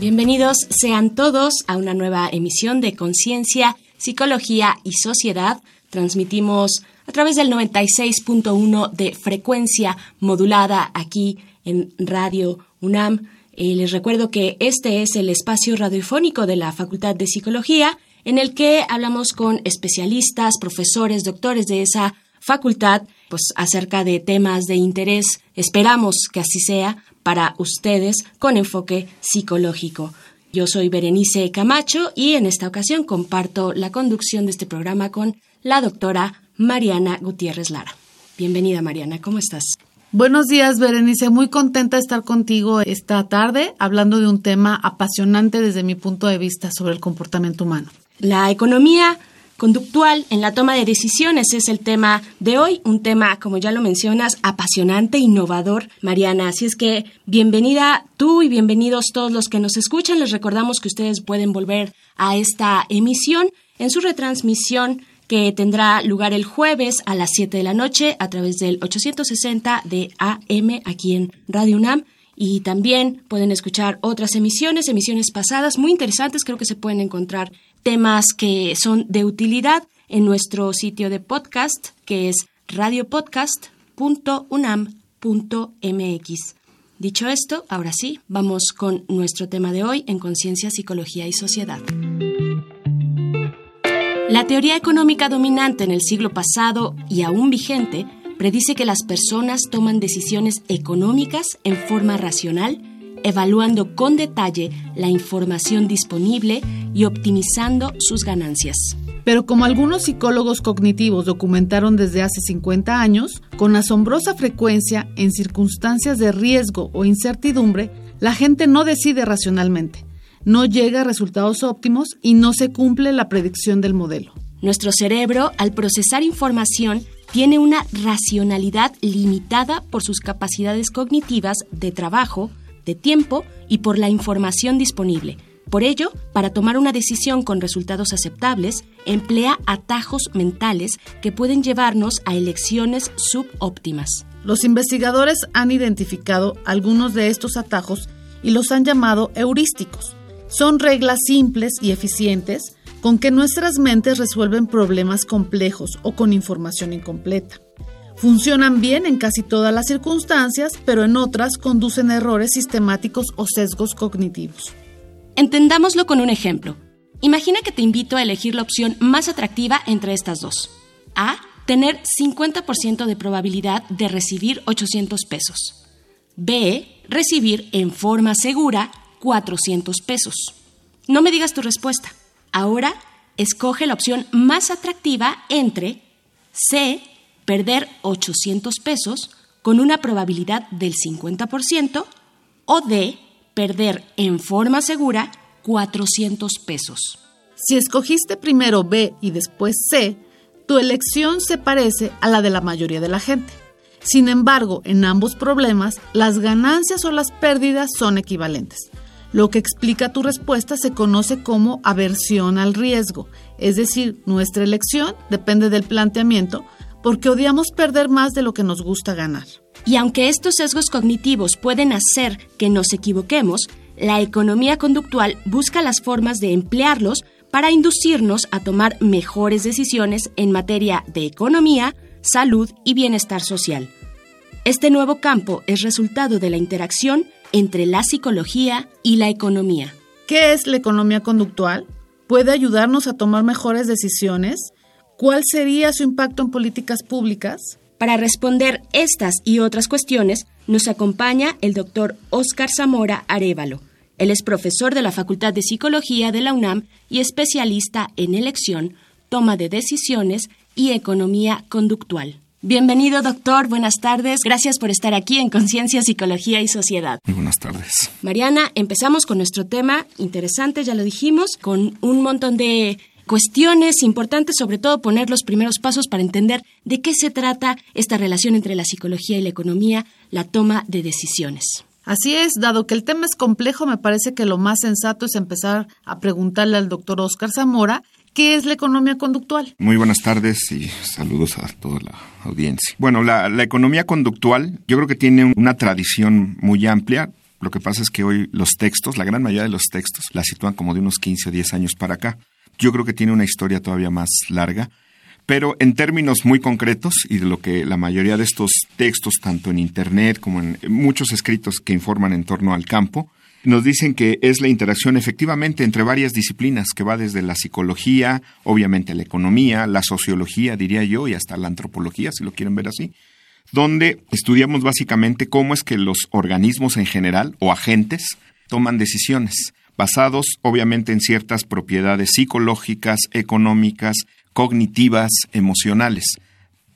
Bienvenidos sean todos a una nueva emisión de Conciencia, Psicología y Sociedad. Transmitimos a través del 96.1 de frecuencia modulada aquí en Radio UNAM. Eh, les recuerdo que este es el espacio radiofónico de la Facultad de Psicología en el que hablamos con especialistas, profesores, doctores de esa facultad, pues acerca de temas de interés. Esperamos que así sea para ustedes con enfoque psicológico. Yo soy Berenice Camacho y en esta ocasión comparto la conducción de este programa con la doctora Mariana Gutiérrez Lara. Bienvenida Mariana, ¿cómo estás? Buenos días, Berenice. Muy contenta de estar contigo esta tarde hablando de un tema apasionante desde mi punto de vista sobre el comportamiento humano. La economía conductual en la toma de decisiones es el tema de hoy, un tema, como ya lo mencionas, apasionante, innovador, Mariana. Así es que bienvenida tú y bienvenidos todos los que nos escuchan. Les recordamos que ustedes pueden volver a esta emisión en su retransmisión que tendrá lugar el jueves a las 7 de la noche a través del 860 de AM aquí en Radio UNAM. Y también pueden escuchar otras emisiones, emisiones pasadas muy interesantes, creo que se pueden encontrar temas que son de utilidad en nuestro sitio de podcast, que es radiopodcast.unam.mx. Dicho esto, ahora sí, vamos con nuestro tema de hoy en Conciencia, Psicología y Sociedad. La teoría económica dominante en el siglo pasado y aún vigente predice que las personas toman decisiones económicas en forma racional evaluando con detalle la información disponible y optimizando sus ganancias. Pero como algunos psicólogos cognitivos documentaron desde hace 50 años, con asombrosa frecuencia, en circunstancias de riesgo o incertidumbre, la gente no decide racionalmente, no llega a resultados óptimos y no se cumple la predicción del modelo. Nuestro cerebro, al procesar información, tiene una racionalidad limitada por sus capacidades cognitivas de trabajo, de tiempo y por la información disponible. Por ello, para tomar una decisión con resultados aceptables, emplea atajos mentales que pueden llevarnos a elecciones subóptimas. Los investigadores han identificado algunos de estos atajos y los han llamado heurísticos. Son reglas simples y eficientes con que nuestras mentes resuelven problemas complejos o con información incompleta. Funcionan bien en casi todas las circunstancias, pero en otras conducen errores sistemáticos o sesgos cognitivos. Entendámoslo con un ejemplo. Imagina que te invito a elegir la opción más atractiva entre estas dos. A. Tener 50% de probabilidad de recibir 800 pesos. B. Recibir en forma segura 400 pesos. No me digas tu respuesta. Ahora, escoge la opción más atractiva entre C perder 800 pesos con una probabilidad del 50% o de perder en forma segura 400 pesos. Si escogiste primero B y después C, tu elección se parece a la de la mayoría de la gente. Sin embargo, en ambos problemas, las ganancias o las pérdidas son equivalentes. Lo que explica tu respuesta se conoce como aversión al riesgo, es decir, nuestra elección depende del planteamiento porque odiamos perder más de lo que nos gusta ganar. Y aunque estos sesgos cognitivos pueden hacer que nos equivoquemos, la economía conductual busca las formas de emplearlos para inducirnos a tomar mejores decisiones en materia de economía, salud y bienestar social. Este nuevo campo es resultado de la interacción entre la psicología y la economía. ¿Qué es la economía conductual? ¿Puede ayudarnos a tomar mejores decisiones? ¿Cuál sería su impacto en políticas públicas? Para responder estas y otras cuestiones, nos acompaña el doctor Óscar Zamora Arevalo. Él es profesor de la Facultad de Psicología de la UNAM y especialista en elección, toma de decisiones y economía conductual. Bienvenido, doctor. Buenas tardes. Gracias por estar aquí en Conciencia, Psicología y Sociedad. Muy buenas tardes. Mariana, empezamos con nuestro tema interesante, ya lo dijimos, con un montón de cuestiones importantes, sobre todo poner los primeros pasos para entender de qué se trata esta relación entre la psicología y la economía, la toma de decisiones. Así es, dado que el tema es complejo, me parece que lo más sensato es empezar a preguntarle al doctor Oscar Zamora ¿Qué es la economía conductual? Muy buenas tardes y saludos a toda la audiencia. Bueno, la, economía conductual yo creo que tiene una tradición muy amplia. Lo que pasa es que hoy los textos, la gran mayoría de los textos, la sitúan como de unos 15 o 10 años para acá. Yo creo que tiene una historia todavía más larga. Pero en términos muy concretos y de lo que la mayoría de estos textos, tanto en Internet como en muchos escritos que informan en torno al campo, nos dicen que es la interacción efectivamente entre varias disciplinas que va desde la psicología, obviamente la economía, la sociología, diría yo, y hasta la antropología, si lo quieren ver así, donde estudiamos básicamente cómo es que los organismos en general o agentes toman decisiones, basados obviamente en ciertas propiedades psicológicas, económicas, cognitivas, emocionales,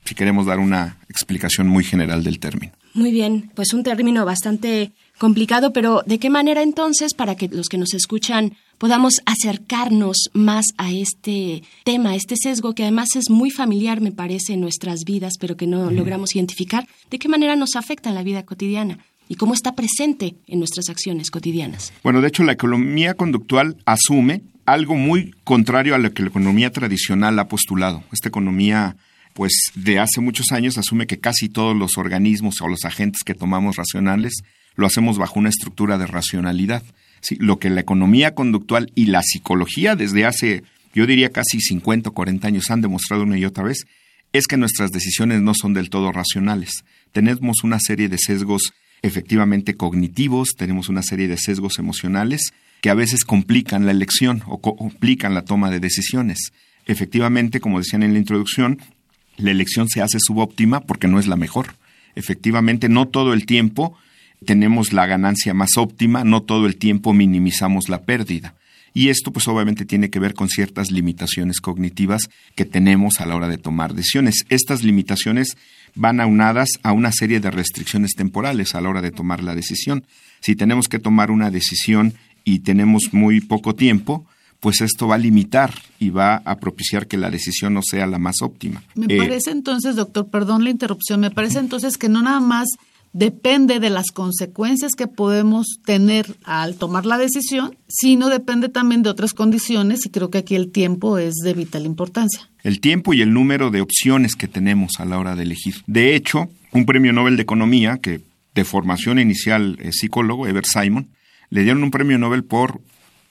si queremos dar una explicación muy general del término. Muy bien, pues un término bastante complicado, pero ¿de qué manera entonces para que los que nos escuchan podamos acercarnos más a este tema, a este sesgo que además es muy familiar, me parece, en nuestras vidas, pero que no logramos identificar? ¿De qué manera nos afecta en la vida cotidiana? ¿Y cómo está presente en nuestras acciones cotidianas? Bueno, de hecho, la economía conductual asume algo muy contrario a lo que la economía tradicional ha postulado. Esta economía pues de hace muchos años asume que casi todos los organismos o los agentes que tomamos racionales lo hacemos bajo una estructura de racionalidad. lo que la economía conductual y la psicología desde hace, yo diría casi 50 o 40 años han demostrado una y otra vez, es que nuestras decisiones no son del todo racionales. Tenemos una serie de sesgos efectivamente cognitivos, tenemos una serie de sesgos emocionales que a veces complican la elección o complican la toma de decisiones. Efectivamente, como decían en la introducción, la elección se hace subóptima porque no es la mejor. Efectivamente, no todo el tiempo tenemos la ganancia más óptima, no todo el tiempo minimizamos la pérdida. Y esto pues obviamente tiene que ver con ciertas limitaciones cognitivas que tenemos a la hora de tomar decisiones. Estas limitaciones van aunadas a una serie de restricciones temporales a la hora de tomar la decisión. Si tenemos que tomar una decisión y tenemos muy poco tiempo, pues esto va a limitar y va a propiciar que la decisión no sea la más óptima. Me eh, parece entonces, doctor, perdón la interrupción, me parece entonces que no nada más depende de las consecuencias que podemos tener al tomar la decisión, sino depende también de otras condiciones y creo que aquí el tiempo es de vital importancia. El tiempo y el número de opciones que tenemos a la hora de elegir. De hecho, un premio Nobel de Economía, que de formación inicial es psicólogo, Ever Simon, le dieron un premio Nobel por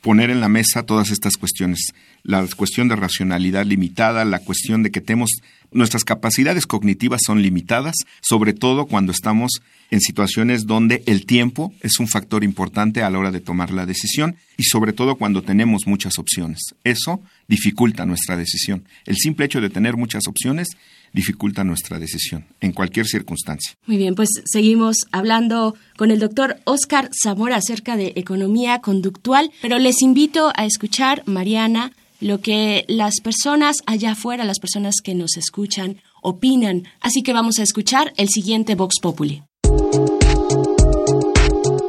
poner en la mesa todas estas cuestiones. La cuestión de racionalidad limitada, la cuestión de que tenemos nuestras capacidades cognitivas son limitadas, sobre todo cuando estamos en situaciones donde el tiempo es un factor importante a la hora de tomar la decisión y sobre todo cuando tenemos muchas opciones. Eso dificulta nuestra decisión. El simple hecho de tener muchas opciones dificulta nuestra decisión en cualquier circunstancia. Muy bien, pues seguimos hablando con el doctor Oscar Zamora acerca de economía conductual, pero les invito a escuchar, Mariana, lo que las personas allá afuera, las personas que nos escuchan, opinan. Así que vamos a escuchar el siguiente Vox Populi.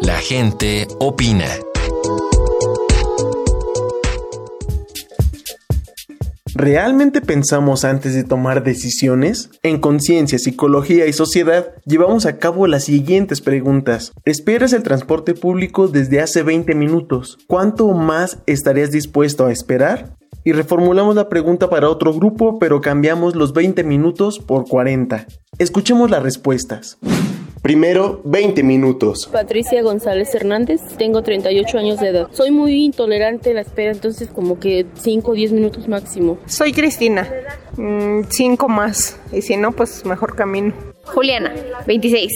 La gente opina. ¿Realmente pensamos antes de tomar decisiones? En Conciencia, Psicología y Sociedad llevamos a cabo las siguientes preguntas. ¿Esperas el transporte público desde hace 20 minutos? ¿Cuánto más estarías dispuesto a esperar? Y reformulamos la pregunta para otro grupo, pero cambiamos los 20 minutos por 40. Escuchemos las respuestas. Primero, 20 minutos. Patricia González Hernández, tengo 38 años de edad. Soy muy intolerante a la espera, entonces como que 5 o 10 minutos máximo. Soy Cristina, 5 mm, más, y si no, pues mejor camino. Juliana, 26.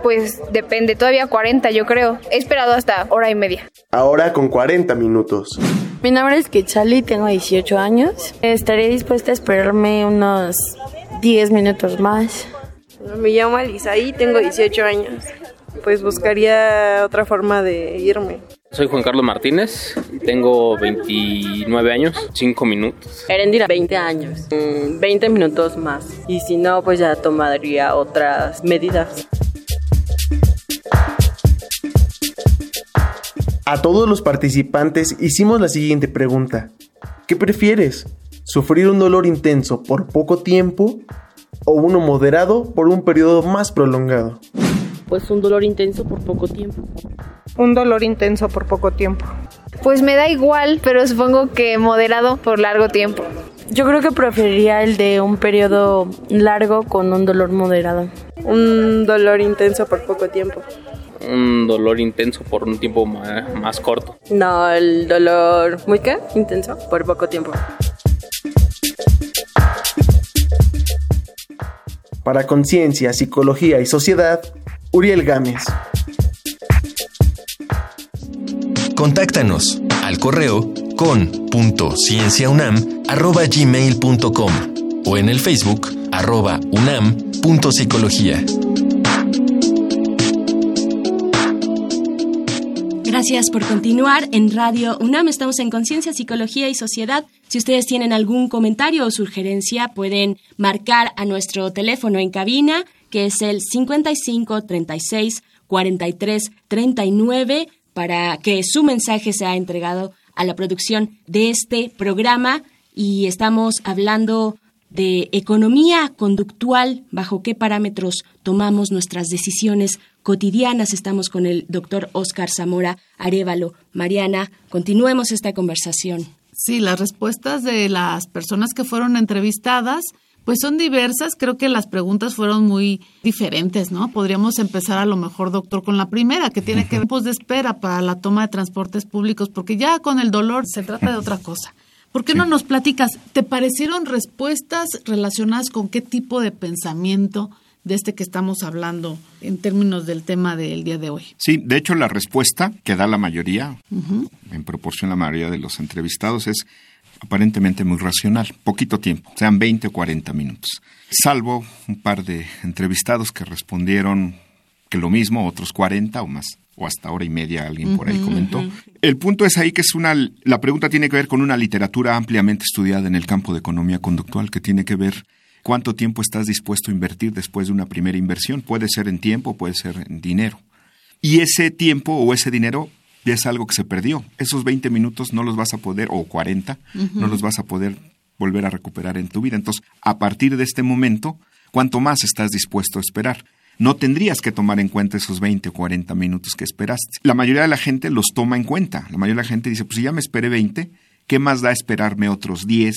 Pues depende, todavía 40 yo creo. He esperado hasta hora y media. Ahora con 40 minutos. Mi nombre es Kichali, tengo 18 años. Estaré dispuesta a esperarme unos 10 minutos más. Me llamo Alisaí, tengo 18 años. pues buscaría otra forma de irme. Soy Juan Carlos Martínez, tengo 29 años, 5 minutos. Erendira, 20 años, 20 mm, minutos más. Y si no, pues ya tomaría otras medidas. A todos los participantes hicimos la siguiente pregunta. ¿Qué prefieres? ¿Sufrir un dolor intenso por poco tiempo o uno moderado por un periodo más prolongado? Pues un dolor intenso por poco tiempo. Un dolor intenso por poco tiempo. Pues me da igual, pero supongo que moderado por largo tiempo. Yo creo que preferiría el de un periodo largo con un dolor moderado. Un dolor intenso por poco tiempo un dolor intenso por un tiempo más, corto. No, el dolor muy qué? Intenso por poco tiempo. Para Conciencia, Psicología y Sociedad, Uriel Gámez. Contáctanos al correo con.cienciaunam.gmail.com o en el Facebook arroba unam.psicología. Gracias por continuar en Radio UNAM. Estamos en Conciencia, Psicología y Sociedad. Si ustedes tienen algún comentario o sugerencia, pueden marcar a nuestro teléfono en cabina, que es el 55 36 43 39, para que su mensaje sea entregado a la producción de este programa. Y estamos hablando de economía conductual, bajo qué parámetros tomamos nuestras decisiones cotidianas. Estamos con el doctor Oscar Zamora Arevalo. Mariana, continuemos esta conversación. Sí, las respuestas de las personas que fueron entrevistadas pues son diversas, creo que las preguntas fueron muy diferentes, ¿no? Podríamos empezar a lo mejor, doctor, con la primera, que tiene que ver pues, de espera para la toma de transportes públicos, porque ya con el dolor se trata de otra cosa. ¿Por qué no nos platicas? ¿Te parecieron respuestas relacionadas con qué tipo de pensamiento de este que estamos hablando en términos del tema del día de hoy. Sí, de hecho la respuesta que da la mayoría, en proporción a la mayoría de los entrevistados, es aparentemente muy racional, poquito tiempo, sean 20 o 40 minutos. Salvo un par de entrevistados que respondieron que lo mismo, otros 40 o más, o hasta hora y media alguien por ahí comentó. El punto es ahí que es una, la pregunta tiene que ver con una literatura ampliamente estudiada en el campo de economía conductual que tiene que ver cuánto tiempo estás dispuesto a invertir después de una primera inversión. Puede ser en tiempo, puede ser en dinero. Y ese tiempo o ese dinero es algo que se perdió. Esos 20 minutos no los vas a poder, o 40, no los vas a poder volver a recuperar en tu vida. Entonces, a partir de este momento, ¿cuánto más estás dispuesto a esperar? No tendrías que tomar en cuenta esos 20 o 40 minutos que esperaste. La mayoría de la gente los toma en cuenta. La mayoría de la gente dice, pues si ya me esperé 20, ¿qué más da esperarme otros 10,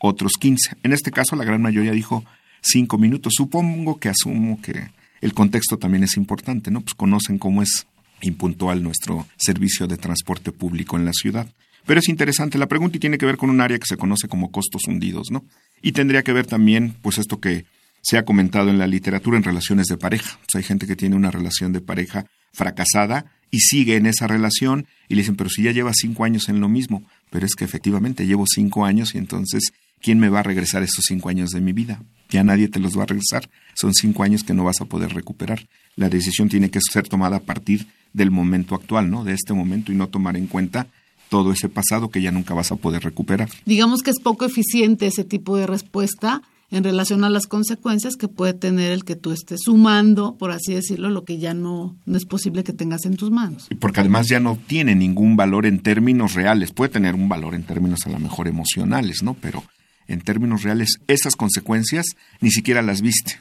otros 15. En este caso, la gran mayoría dijo 5 minutos. Supongo que asumo que el contexto también es importante, ¿no? Pues conocen cómo es impuntual nuestro servicio de transporte público en la ciudad. Pero es interesante la pregunta y tiene que ver con un área que se conoce como costos hundidos, ¿no? Y tendría que ver también, pues esto que se ha comentado en la literatura en relaciones de pareja. Hay gente que tiene una relación de pareja fracasada y sigue en esa relación y le dicen, pero si ya llevas cinco años en lo mismo, pero es que efectivamente llevo cinco años y entonces ¿quién me va a regresar esos cinco años de mi vida? Ya nadie te los va a regresar. Son cinco años que no vas a poder recuperar. La decisión tiene que ser tomada a partir del momento actual, ¿no? De este momento y no tomar en cuenta todo ese pasado que ya nunca vas a poder recuperar. Digamos que es poco eficiente ese tipo de respuesta en relación a las consecuencias que puede tener el que tú estés sumando, por así decirlo, lo que ya no, no es posible que tengas en tus manos. Porque además ya no tiene ningún valor en términos reales, puede tener un valor en términos a lo mejor emocionales, ¿no? Pero en términos reales, esas consecuencias ni siquiera las viste.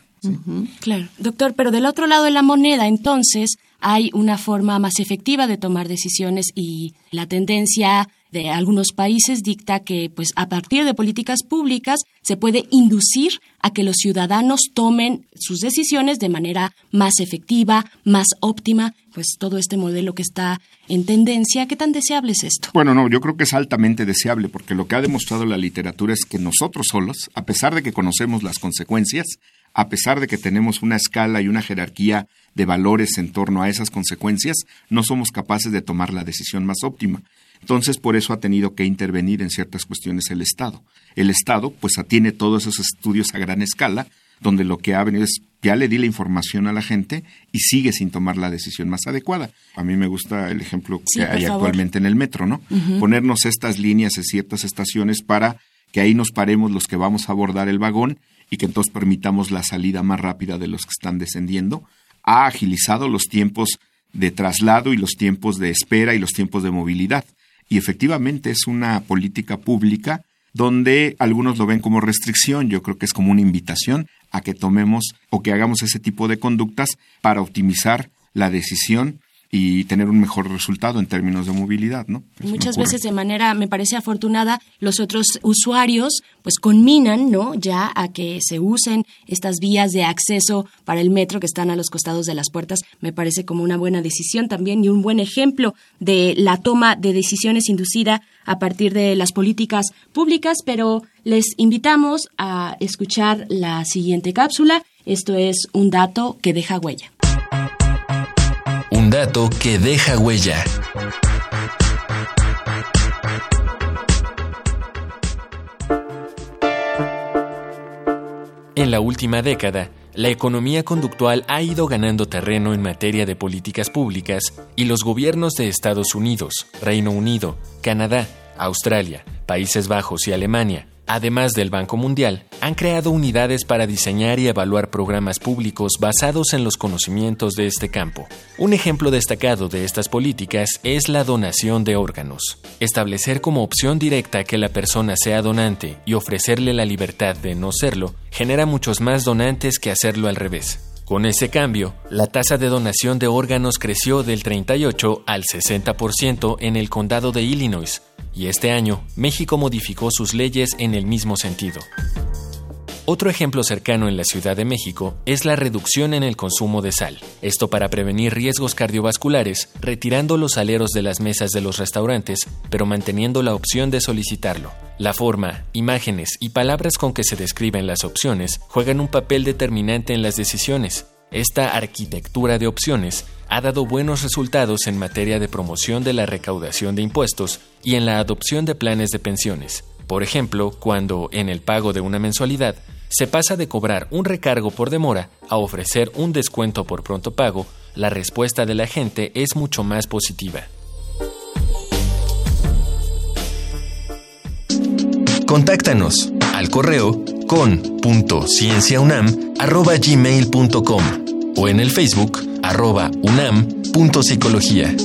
Claro, doctor, pero del otro lado de la moneda, entonces, hay una forma más efectiva de tomar decisiones y la tendencia de algunos países dicta que pues a partir de políticas públicas se puede inducir a que los ciudadanos tomen sus decisiones de manera más efectiva, más óptima, pues todo este modelo que está en tendencia, ¿qué tan deseable es esto? Bueno, no, yo creo que es altamente deseable porque lo que ha demostrado la literatura es que nosotros solos, a pesar de que conocemos las consecuencias, a pesar de que tenemos una escala y una jerarquía de valores en torno a esas consecuencias, no somos capaces de tomar la decisión más óptima. Entonces, por eso ha tenido que intervenir en ciertas cuestiones el Estado. El Estado, pues, tiene todos esos estudios a gran escala, donde lo que ha venido es ya le di la información a la gente y sigue sin tomar la decisión más adecuada. A mí me gusta el ejemplo Sí, que hay favor. actualmente en el metro, ¿no? Ponernos estas líneas en ciertas estaciones para que ahí nos paremos los que vamos a abordar el vagón y que entonces permitamos la salida más rápida de los que están descendiendo. Ha agilizado los tiempos de traslado y los tiempos de espera y los tiempos de movilidad. Y efectivamente es una política pública donde algunos lo ven como restricción, yo creo que es como una invitación a que tomemos o que hagamos ese tipo de conductas para optimizar la decisión y tener un mejor resultado en términos de movilidad, ¿no? Eso Muchas veces de manera, me parece afortunada, los otros usuarios pues conminan, ¿no? Ya a que se usen estas vías de acceso para el metro que están a los costados de las puertas. Me parece como una buena decisión también y un buen ejemplo de la toma de decisiones inducida a partir de las políticas públicas, pero les invitamos a escuchar la siguiente cápsula. Esto es un dato que deja huella. Dato que deja huella. En la última década, la economía conductual ha ido ganando terreno en materia de políticas públicas y los gobiernos de Estados Unidos, Reino Unido, Canadá, Australia, Países Bajos y Alemania, además del Banco Mundial, han creado unidades para diseñar y evaluar programas públicos basados en los conocimientos de este campo. Un ejemplo destacado de estas políticas es la donación de órganos. Establecer como opción directa que la persona sea donante y ofrecerle la libertad de no serlo genera muchos más donantes que hacerlo al revés. Con ese cambio, la tasa de donación de órganos creció del 38 al 60% en el condado de Illinois, y este año México modificó sus leyes en el mismo sentido. Otro ejemplo cercano en la Ciudad de México es la reducción en el consumo de sal. Esto para prevenir riesgos cardiovasculares, retirando los aleros de las mesas de los restaurantes, pero manteniendo la opción de solicitarlo. La forma, imágenes y palabras con que se describen las opciones juegan un papel determinante en las decisiones. Esta arquitectura de opciones ha dado buenos resultados en materia de promoción de la recaudación de impuestos y en la adopción de planes de pensiones. Por ejemplo, cuando, en el pago de una mensualidad, se pasa de cobrar un recargo por demora a ofrecer un descuento por pronto pago, la respuesta de la gente es mucho más positiva. Contáctanos al correo con.cienciaunam.gmail.com o en el Facebook arroba unam.psicología.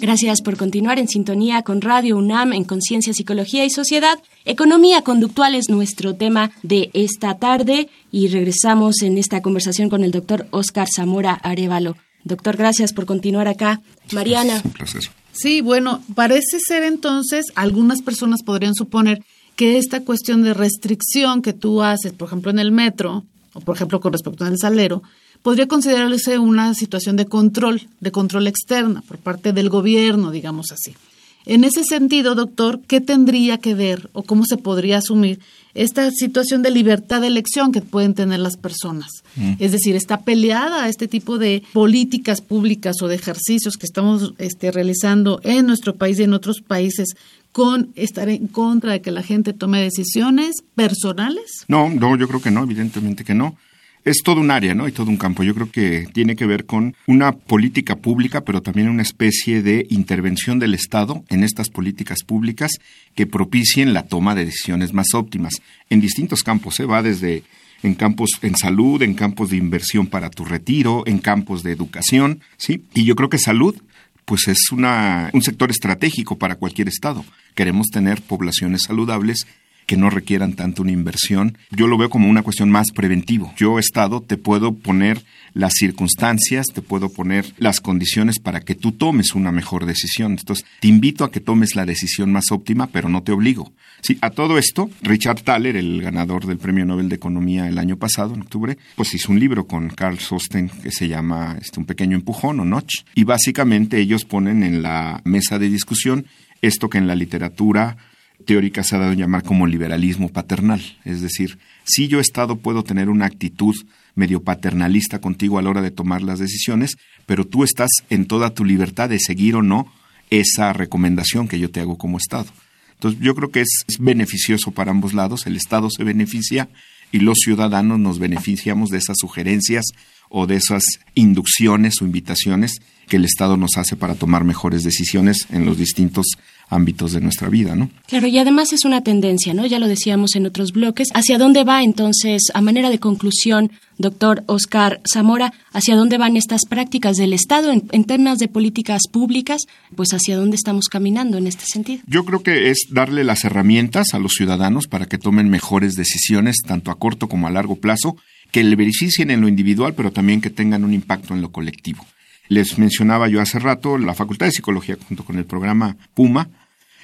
Gracias por continuar en sintonía con Radio UNAM en Conciencia, Psicología y Sociedad. Economía conductual es nuestro tema de esta tarde y regresamos en esta conversación con el doctor Oscar Zamora Arevalo. Doctor, gracias por continuar acá. Mariana. Sí, bueno, parece ser entonces, algunas personas podrían suponer que esta cuestión de restricción que tú haces, por ejemplo, en el metro, o por ejemplo con respecto al salero, podría considerarse una situación de control, de control externa por parte del gobierno, digamos así. En ese sentido, doctor, ¿qué tendría que ver o cómo se podría asumir esta situación de libertad de elección que pueden tener las personas? Mm. Es decir, está peleada a este tipo de políticas públicas o de ejercicios que estamos este, realizando en nuestro país y en otros países con estar en contra de que la gente tome decisiones personales? No, no, yo creo que no, evidentemente que no. Es todo un área, ¿no? Y todo un campo. Yo creo que tiene que ver con una política pública, pero también una especie de intervención del Estado en estas políticas públicas que propicien la toma de decisiones más óptimas en distintos campos. ¿eh? Va desde en campos en salud, en campos de inversión para tu retiro, en campos de educación, ¿sí? Y yo creo que salud pues es una, un sector estratégico para cualquier estado. Queremos tener poblaciones saludables que no requieran tanto una inversión. Yo lo veo como una cuestión más preventivo. Yo, Estado, te puedo poner las circunstancias, te puedo poner las condiciones para que tú tomes una mejor decisión. Entonces, te invito a que tomes la decisión más óptima, pero no te obligo. Sí, a todo esto, Richard Thaler, el ganador del Premio Nobel de Economía el año pasado, en octubre, pues hizo un libro con Carl Sosten que se llama este, Un pequeño empujón o Notch. Y básicamente ellos ponen en la mesa de discusión esto que en la literatura teórica se ha dado a llamar como liberalismo paternal. Es decir, si yo Estado puedo tener una actitud medio paternalista contigo a la hora de tomar las decisiones, pero tú estás en toda tu libertad de seguir o no esa recomendación que yo te hago como Estado. Entonces yo creo que es, beneficioso para ambos lados, el Estado se beneficia y los ciudadanos nos beneficiamos de esas sugerencias o de esas inducciones o invitaciones que el Estado nos hace para tomar mejores decisiones en los distintos ámbitos de nuestra vida, ¿no? Claro, y además es una tendencia, ¿no? Ya lo decíamos en otros bloques. ¿Hacia dónde va entonces, a manera de conclusión, doctor Oscar Zamora, hacia dónde van estas prácticas del Estado en, en, temas de políticas públicas? Pues hacia dónde estamos caminando en este sentido. Yo creo que es darle las herramientas a los ciudadanos para que tomen mejores decisiones, tanto a corto como a largo plazo, que le beneficien en lo individual, pero también que tengan un impacto en lo colectivo. Les mencionaba yo hace rato, la Facultad de Psicología junto con el programa PUMA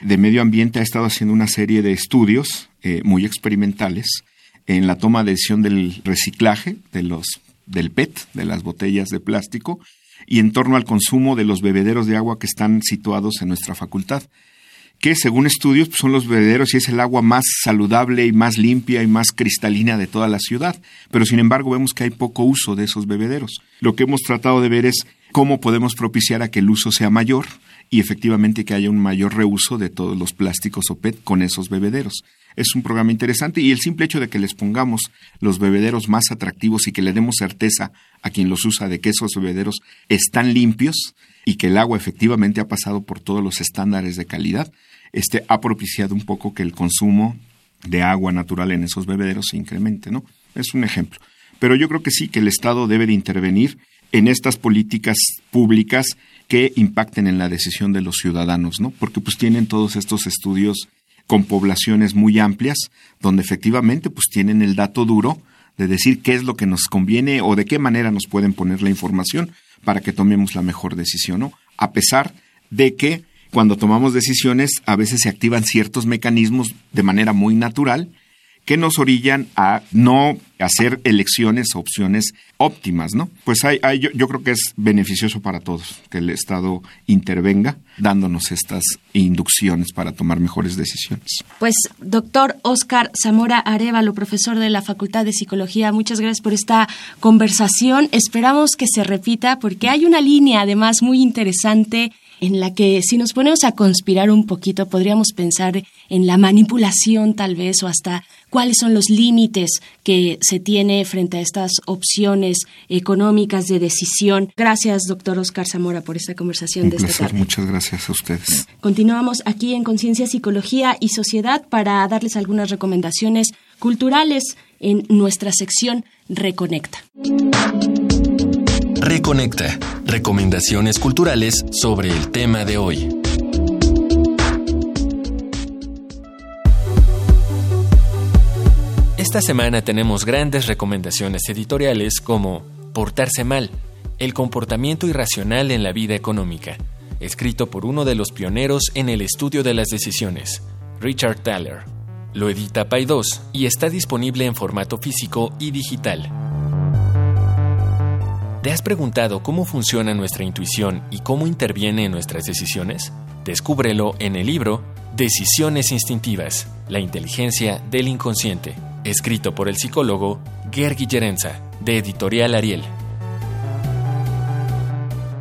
de Medio Ambiente ha estado haciendo una serie de estudios eh, muy experimentales en la toma de decisión del reciclaje de los, del PET, de las botellas de plástico, y en torno al consumo de los bebederos de agua que están situados en nuestra facultad que según estudios pues, son los bebederos y es el agua más saludable y más limpia y más cristalina de toda la ciudad. Pero sin embargo vemos que hay poco uso de esos bebederos. Lo que hemos tratado de ver es cómo podemos propiciar a que el uso sea mayor y efectivamente que haya un mayor reuso de todos los plásticos o PET con esos bebederos. Es un programa interesante y el simple hecho de que les pongamos los bebederos más atractivos y que le demos certeza a quien los usa de que esos bebederos están limpios y que el agua efectivamente ha pasado por todos los estándares de calidad, este, ha propiciado un poco que el consumo de agua natural en esos bebederos se incremente, ¿no? Es un ejemplo. Pero yo creo que sí, que el Estado debe de intervenir en estas políticas públicas que impacten en la decisión de los ciudadanos, ¿no? Porque pues tienen todos estos estudios con poblaciones muy amplias, donde efectivamente pues tienen el dato duro de decir qué es lo que nos conviene o de qué manera nos pueden poner la información para que tomemos la mejor decisión, ¿no? A pesar de que cuando tomamos decisiones a veces se activan ciertos mecanismos de manera muy natural que nos orillan a no hacer elecciones opciones óptimas, ¿no? Pues hay, yo, yo, creo que es beneficioso para todos que el Estado intervenga dándonos estas inducciones para tomar mejores decisiones. Pues, doctor Oscar Zamora Arevalo, profesor de la Facultad de Psicología, muchas gracias por esta conversación. Esperamos que se repita porque hay una línea además muy interesante en la que si nos ponemos a conspirar un poquito podríamos pensar en la manipulación tal vez o hasta cuáles son los límites que se tiene frente a estas opciones económicas de decisión. Gracias, doctor Oscar Zamora, por esta conversación de esta tarde. Muchas gracias a ustedes. Continuamos aquí en Conciencia, Psicología y Sociedad para darles algunas recomendaciones culturales en nuestra sección Reconecta. Reconecta. Recomendaciones culturales sobre el tema de hoy. Esta semana tenemos grandes recomendaciones editoriales como Portarse mal, el comportamiento irracional en la vida económica, escrito por uno de los pioneros en el estudio de las decisiones, Richard Thaler. Lo edita Pay2 y está disponible en formato físico y digital. ¿Te has preguntado cómo funciona nuestra intuición y cómo interviene en nuestras decisiones? Descúbrelo en el libro Decisiones Instintivas, la inteligencia del inconsciente, escrito por el psicólogo Gergi Gerenza, de Editorial Ariel.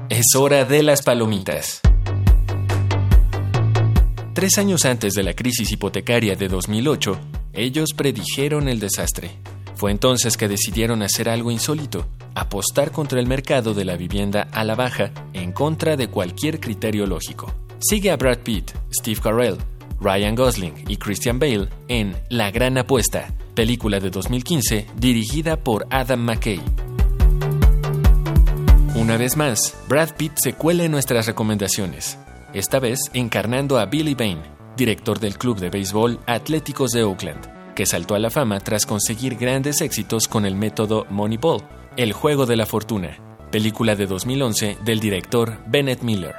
Es hora de las palomitas. Tres años antes de la crisis hipotecaria de 2008, ellos predijeron el desastre. Fue entonces que decidieron hacer algo insólito, apostar contra el mercado de la vivienda a la baja en contra de cualquier criterio lógico. Sigue a Brad Pitt, Steve Carell, Ryan Gosling y Christian Bale en La Gran Apuesta, película de 2015 dirigida por Adam McKay. Una vez más, Brad Pitt se cuela en nuestras recomendaciones, esta vez encarnando a Billy Bain, director del club de béisbol Atléticos de Oakland que saltó a la fama tras conseguir grandes éxitos con el método Moneyball, El juego de la fortuna, película de 2011 del director Bennett Miller.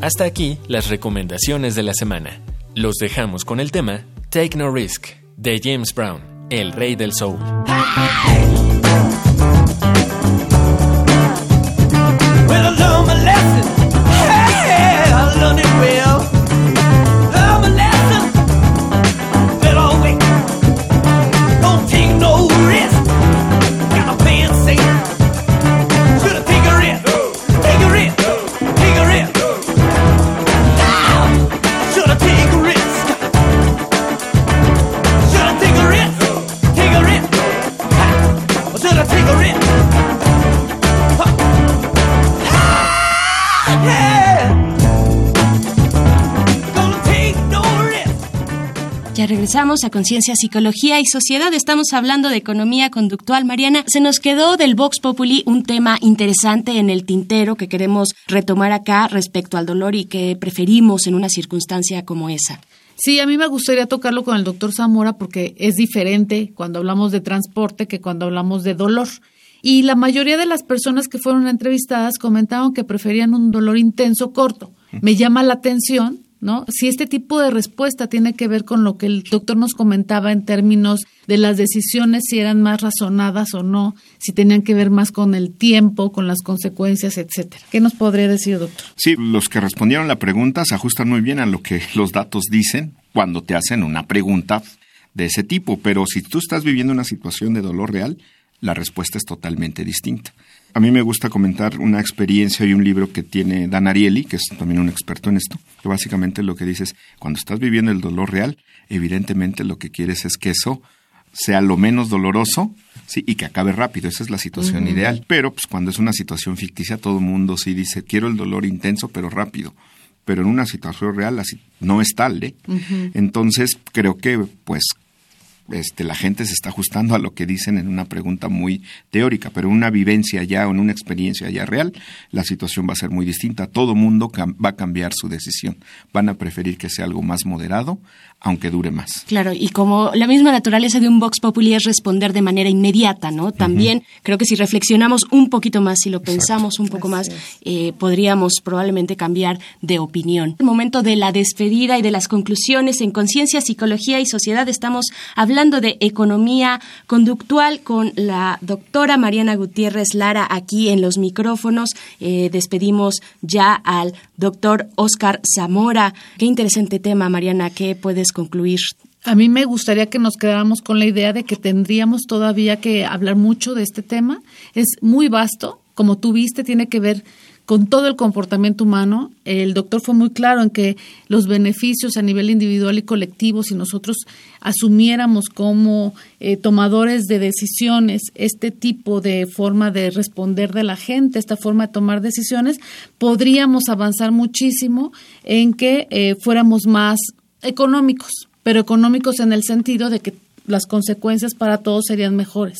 Hasta aquí las recomendaciones de la semana. Los dejamos con el tema Take No Risk de James Brown, el rey del soul. Regresamos a Conciencia, Psicología y Sociedad. Estamos hablando de economía conductual. Mariana, se nos quedó del Vox Populi un tema interesante en el tintero que queremos retomar acá respecto al dolor y que preferimos en una circunstancia como esa. Sí, a mí me gustaría tocarlo con el doctor Zamora porque es diferente cuando hablamos de transporte que cuando hablamos de dolor. Y la mayoría de las personas que fueron entrevistadas comentaban que preferían un dolor intenso corto. Me llama la atención ¿no? Si este tipo de respuesta tiene que ver con lo que el doctor nos comentaba en términos de las decisiones, si eran más razonadas o no, si tenían que ver más con el tiempo, con las consecuencias, etcétera. ¿Qué nos podría decir, doctor? Sí, los que respondieron la pregunta se ajustan muy bien a lo que los datos dicen cuando te hacen una pregunta de ese tipo, pero si tú estás viviendo una situación de dolor real, la respuesta es totalmente distinta. A mí me gusta comentar una experiencia y un libro que tiene Dan Ariely, que es también un experto en esto, que básicamente lo que dice es, cuando estás viviendo el dolor real, evidentemente lo que quieres es que eso sea lo menos doloroso sí, y que acabe rápido. Esa es la situación ideal. Pero pues cuando es una situación ficticia, todo el mundo sí dice, quiero el dolor intenso, pero rápido. Pero en una situación real así no es tal, ¿eh? Entonces creo que pues este, la gente se está ajustando a lo que dicen en una pregunta muy teórica, pero en una vivencia ya o en una experiencia ya real, la situación va a ser muy distinta. Todo mundo va a cambiar su decisión. Van a preferir que sea algo más moderado, aunque dure más. Claro, y como la misma naturaleza de un Vox Populi es responder de manera inmediata, ¿no? También creo que si reflexionamos un poquito más, si lo pensamos un poco más, eh, podríamos probablemente cambiar de opinión. El momento de la despedida y de las conclusiones en Conciencia, Psicología y Sociedad estamos hablando de economía conductual con la doctora Mariana Gutiérrez Lara aquí en los micrófonos. Eh, despedimos ya al doctor Oscar Zamora. Qué interesante tema, Mariana, ¿qué puedes concluir? A mí me gustaría que nos quedáramos con la idea de que tendríamos todavía que hablar mucho de este tema. Es muy vasto, como tú viste, tiene que ver con todo el comportamiento humano. El doctor fue muy claro en que los beneficios a nivel individual y colectivo, si nosotros asumiéramos como eh, tomadores de decisiones este tipo de forma de responder de la gente, esta forma de tomar decisiones, podríamos avanzar muchísimo en que eh, fuéramos más económicos, pero económicos en el sentido de que las consecuencias para todos serían mejores.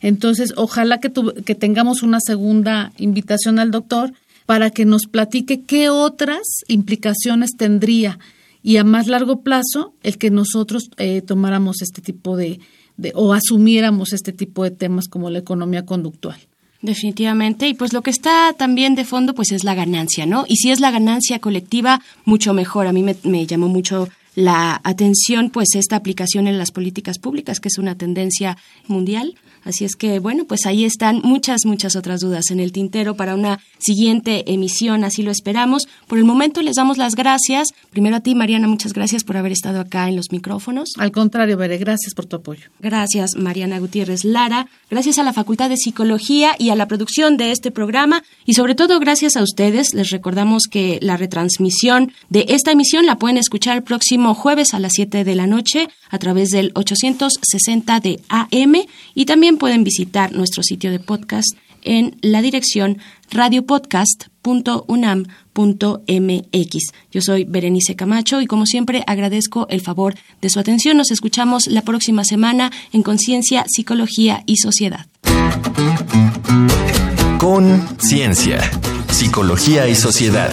Entonces, ojalá que, que tengamos una segunda invitación al doctor para que nos platique qué otras implicaciones tendría y a más largo plazo el que nosotros eh, tomáramos este tipo de, de, o asumiéramos este tipo de temas como la economía conductual. Definitivamente, y pues lo que está también de fondo pues es la ganancia, ¿no? Y si es la ganancia colectiva, mucho mejor. A mí me, me llamó mucho la atención pues esta aplicación en las políticas públicas, que es una tendencia mundial. Así es que, bueno, pues ahí están muchas, muchas otras dudas en el tintero para una siguiente emisión, así lo esperamos. Por el momento les damos las gracias. Primero a ti, Mariana, muchas gracias por haber estado acá en los micrófonos. Al contrario, Bere, gracias por tu apoyo. Gracias, Mariana Gutiérrez Lara. Gracias a la Facultad de Psicología y a la producción de este programa. Y sobre todo, gracias a ustedes. Les recordamos que la retransmisión de esta emisión la pueden escuchar el próximo jueves a las 7 de la noche a través del 860 de AM y también pueden visitar nuestro sitio de podcast en la dirección radiopodcast.unam.mx. Yo soy Berenice Camacho y como siempre agradezco el favor de su atención. Nos escuchamos la próxima semana en Conciencia, Psicología y Sociedad. Con Ciencia, Psicología y Sociedad.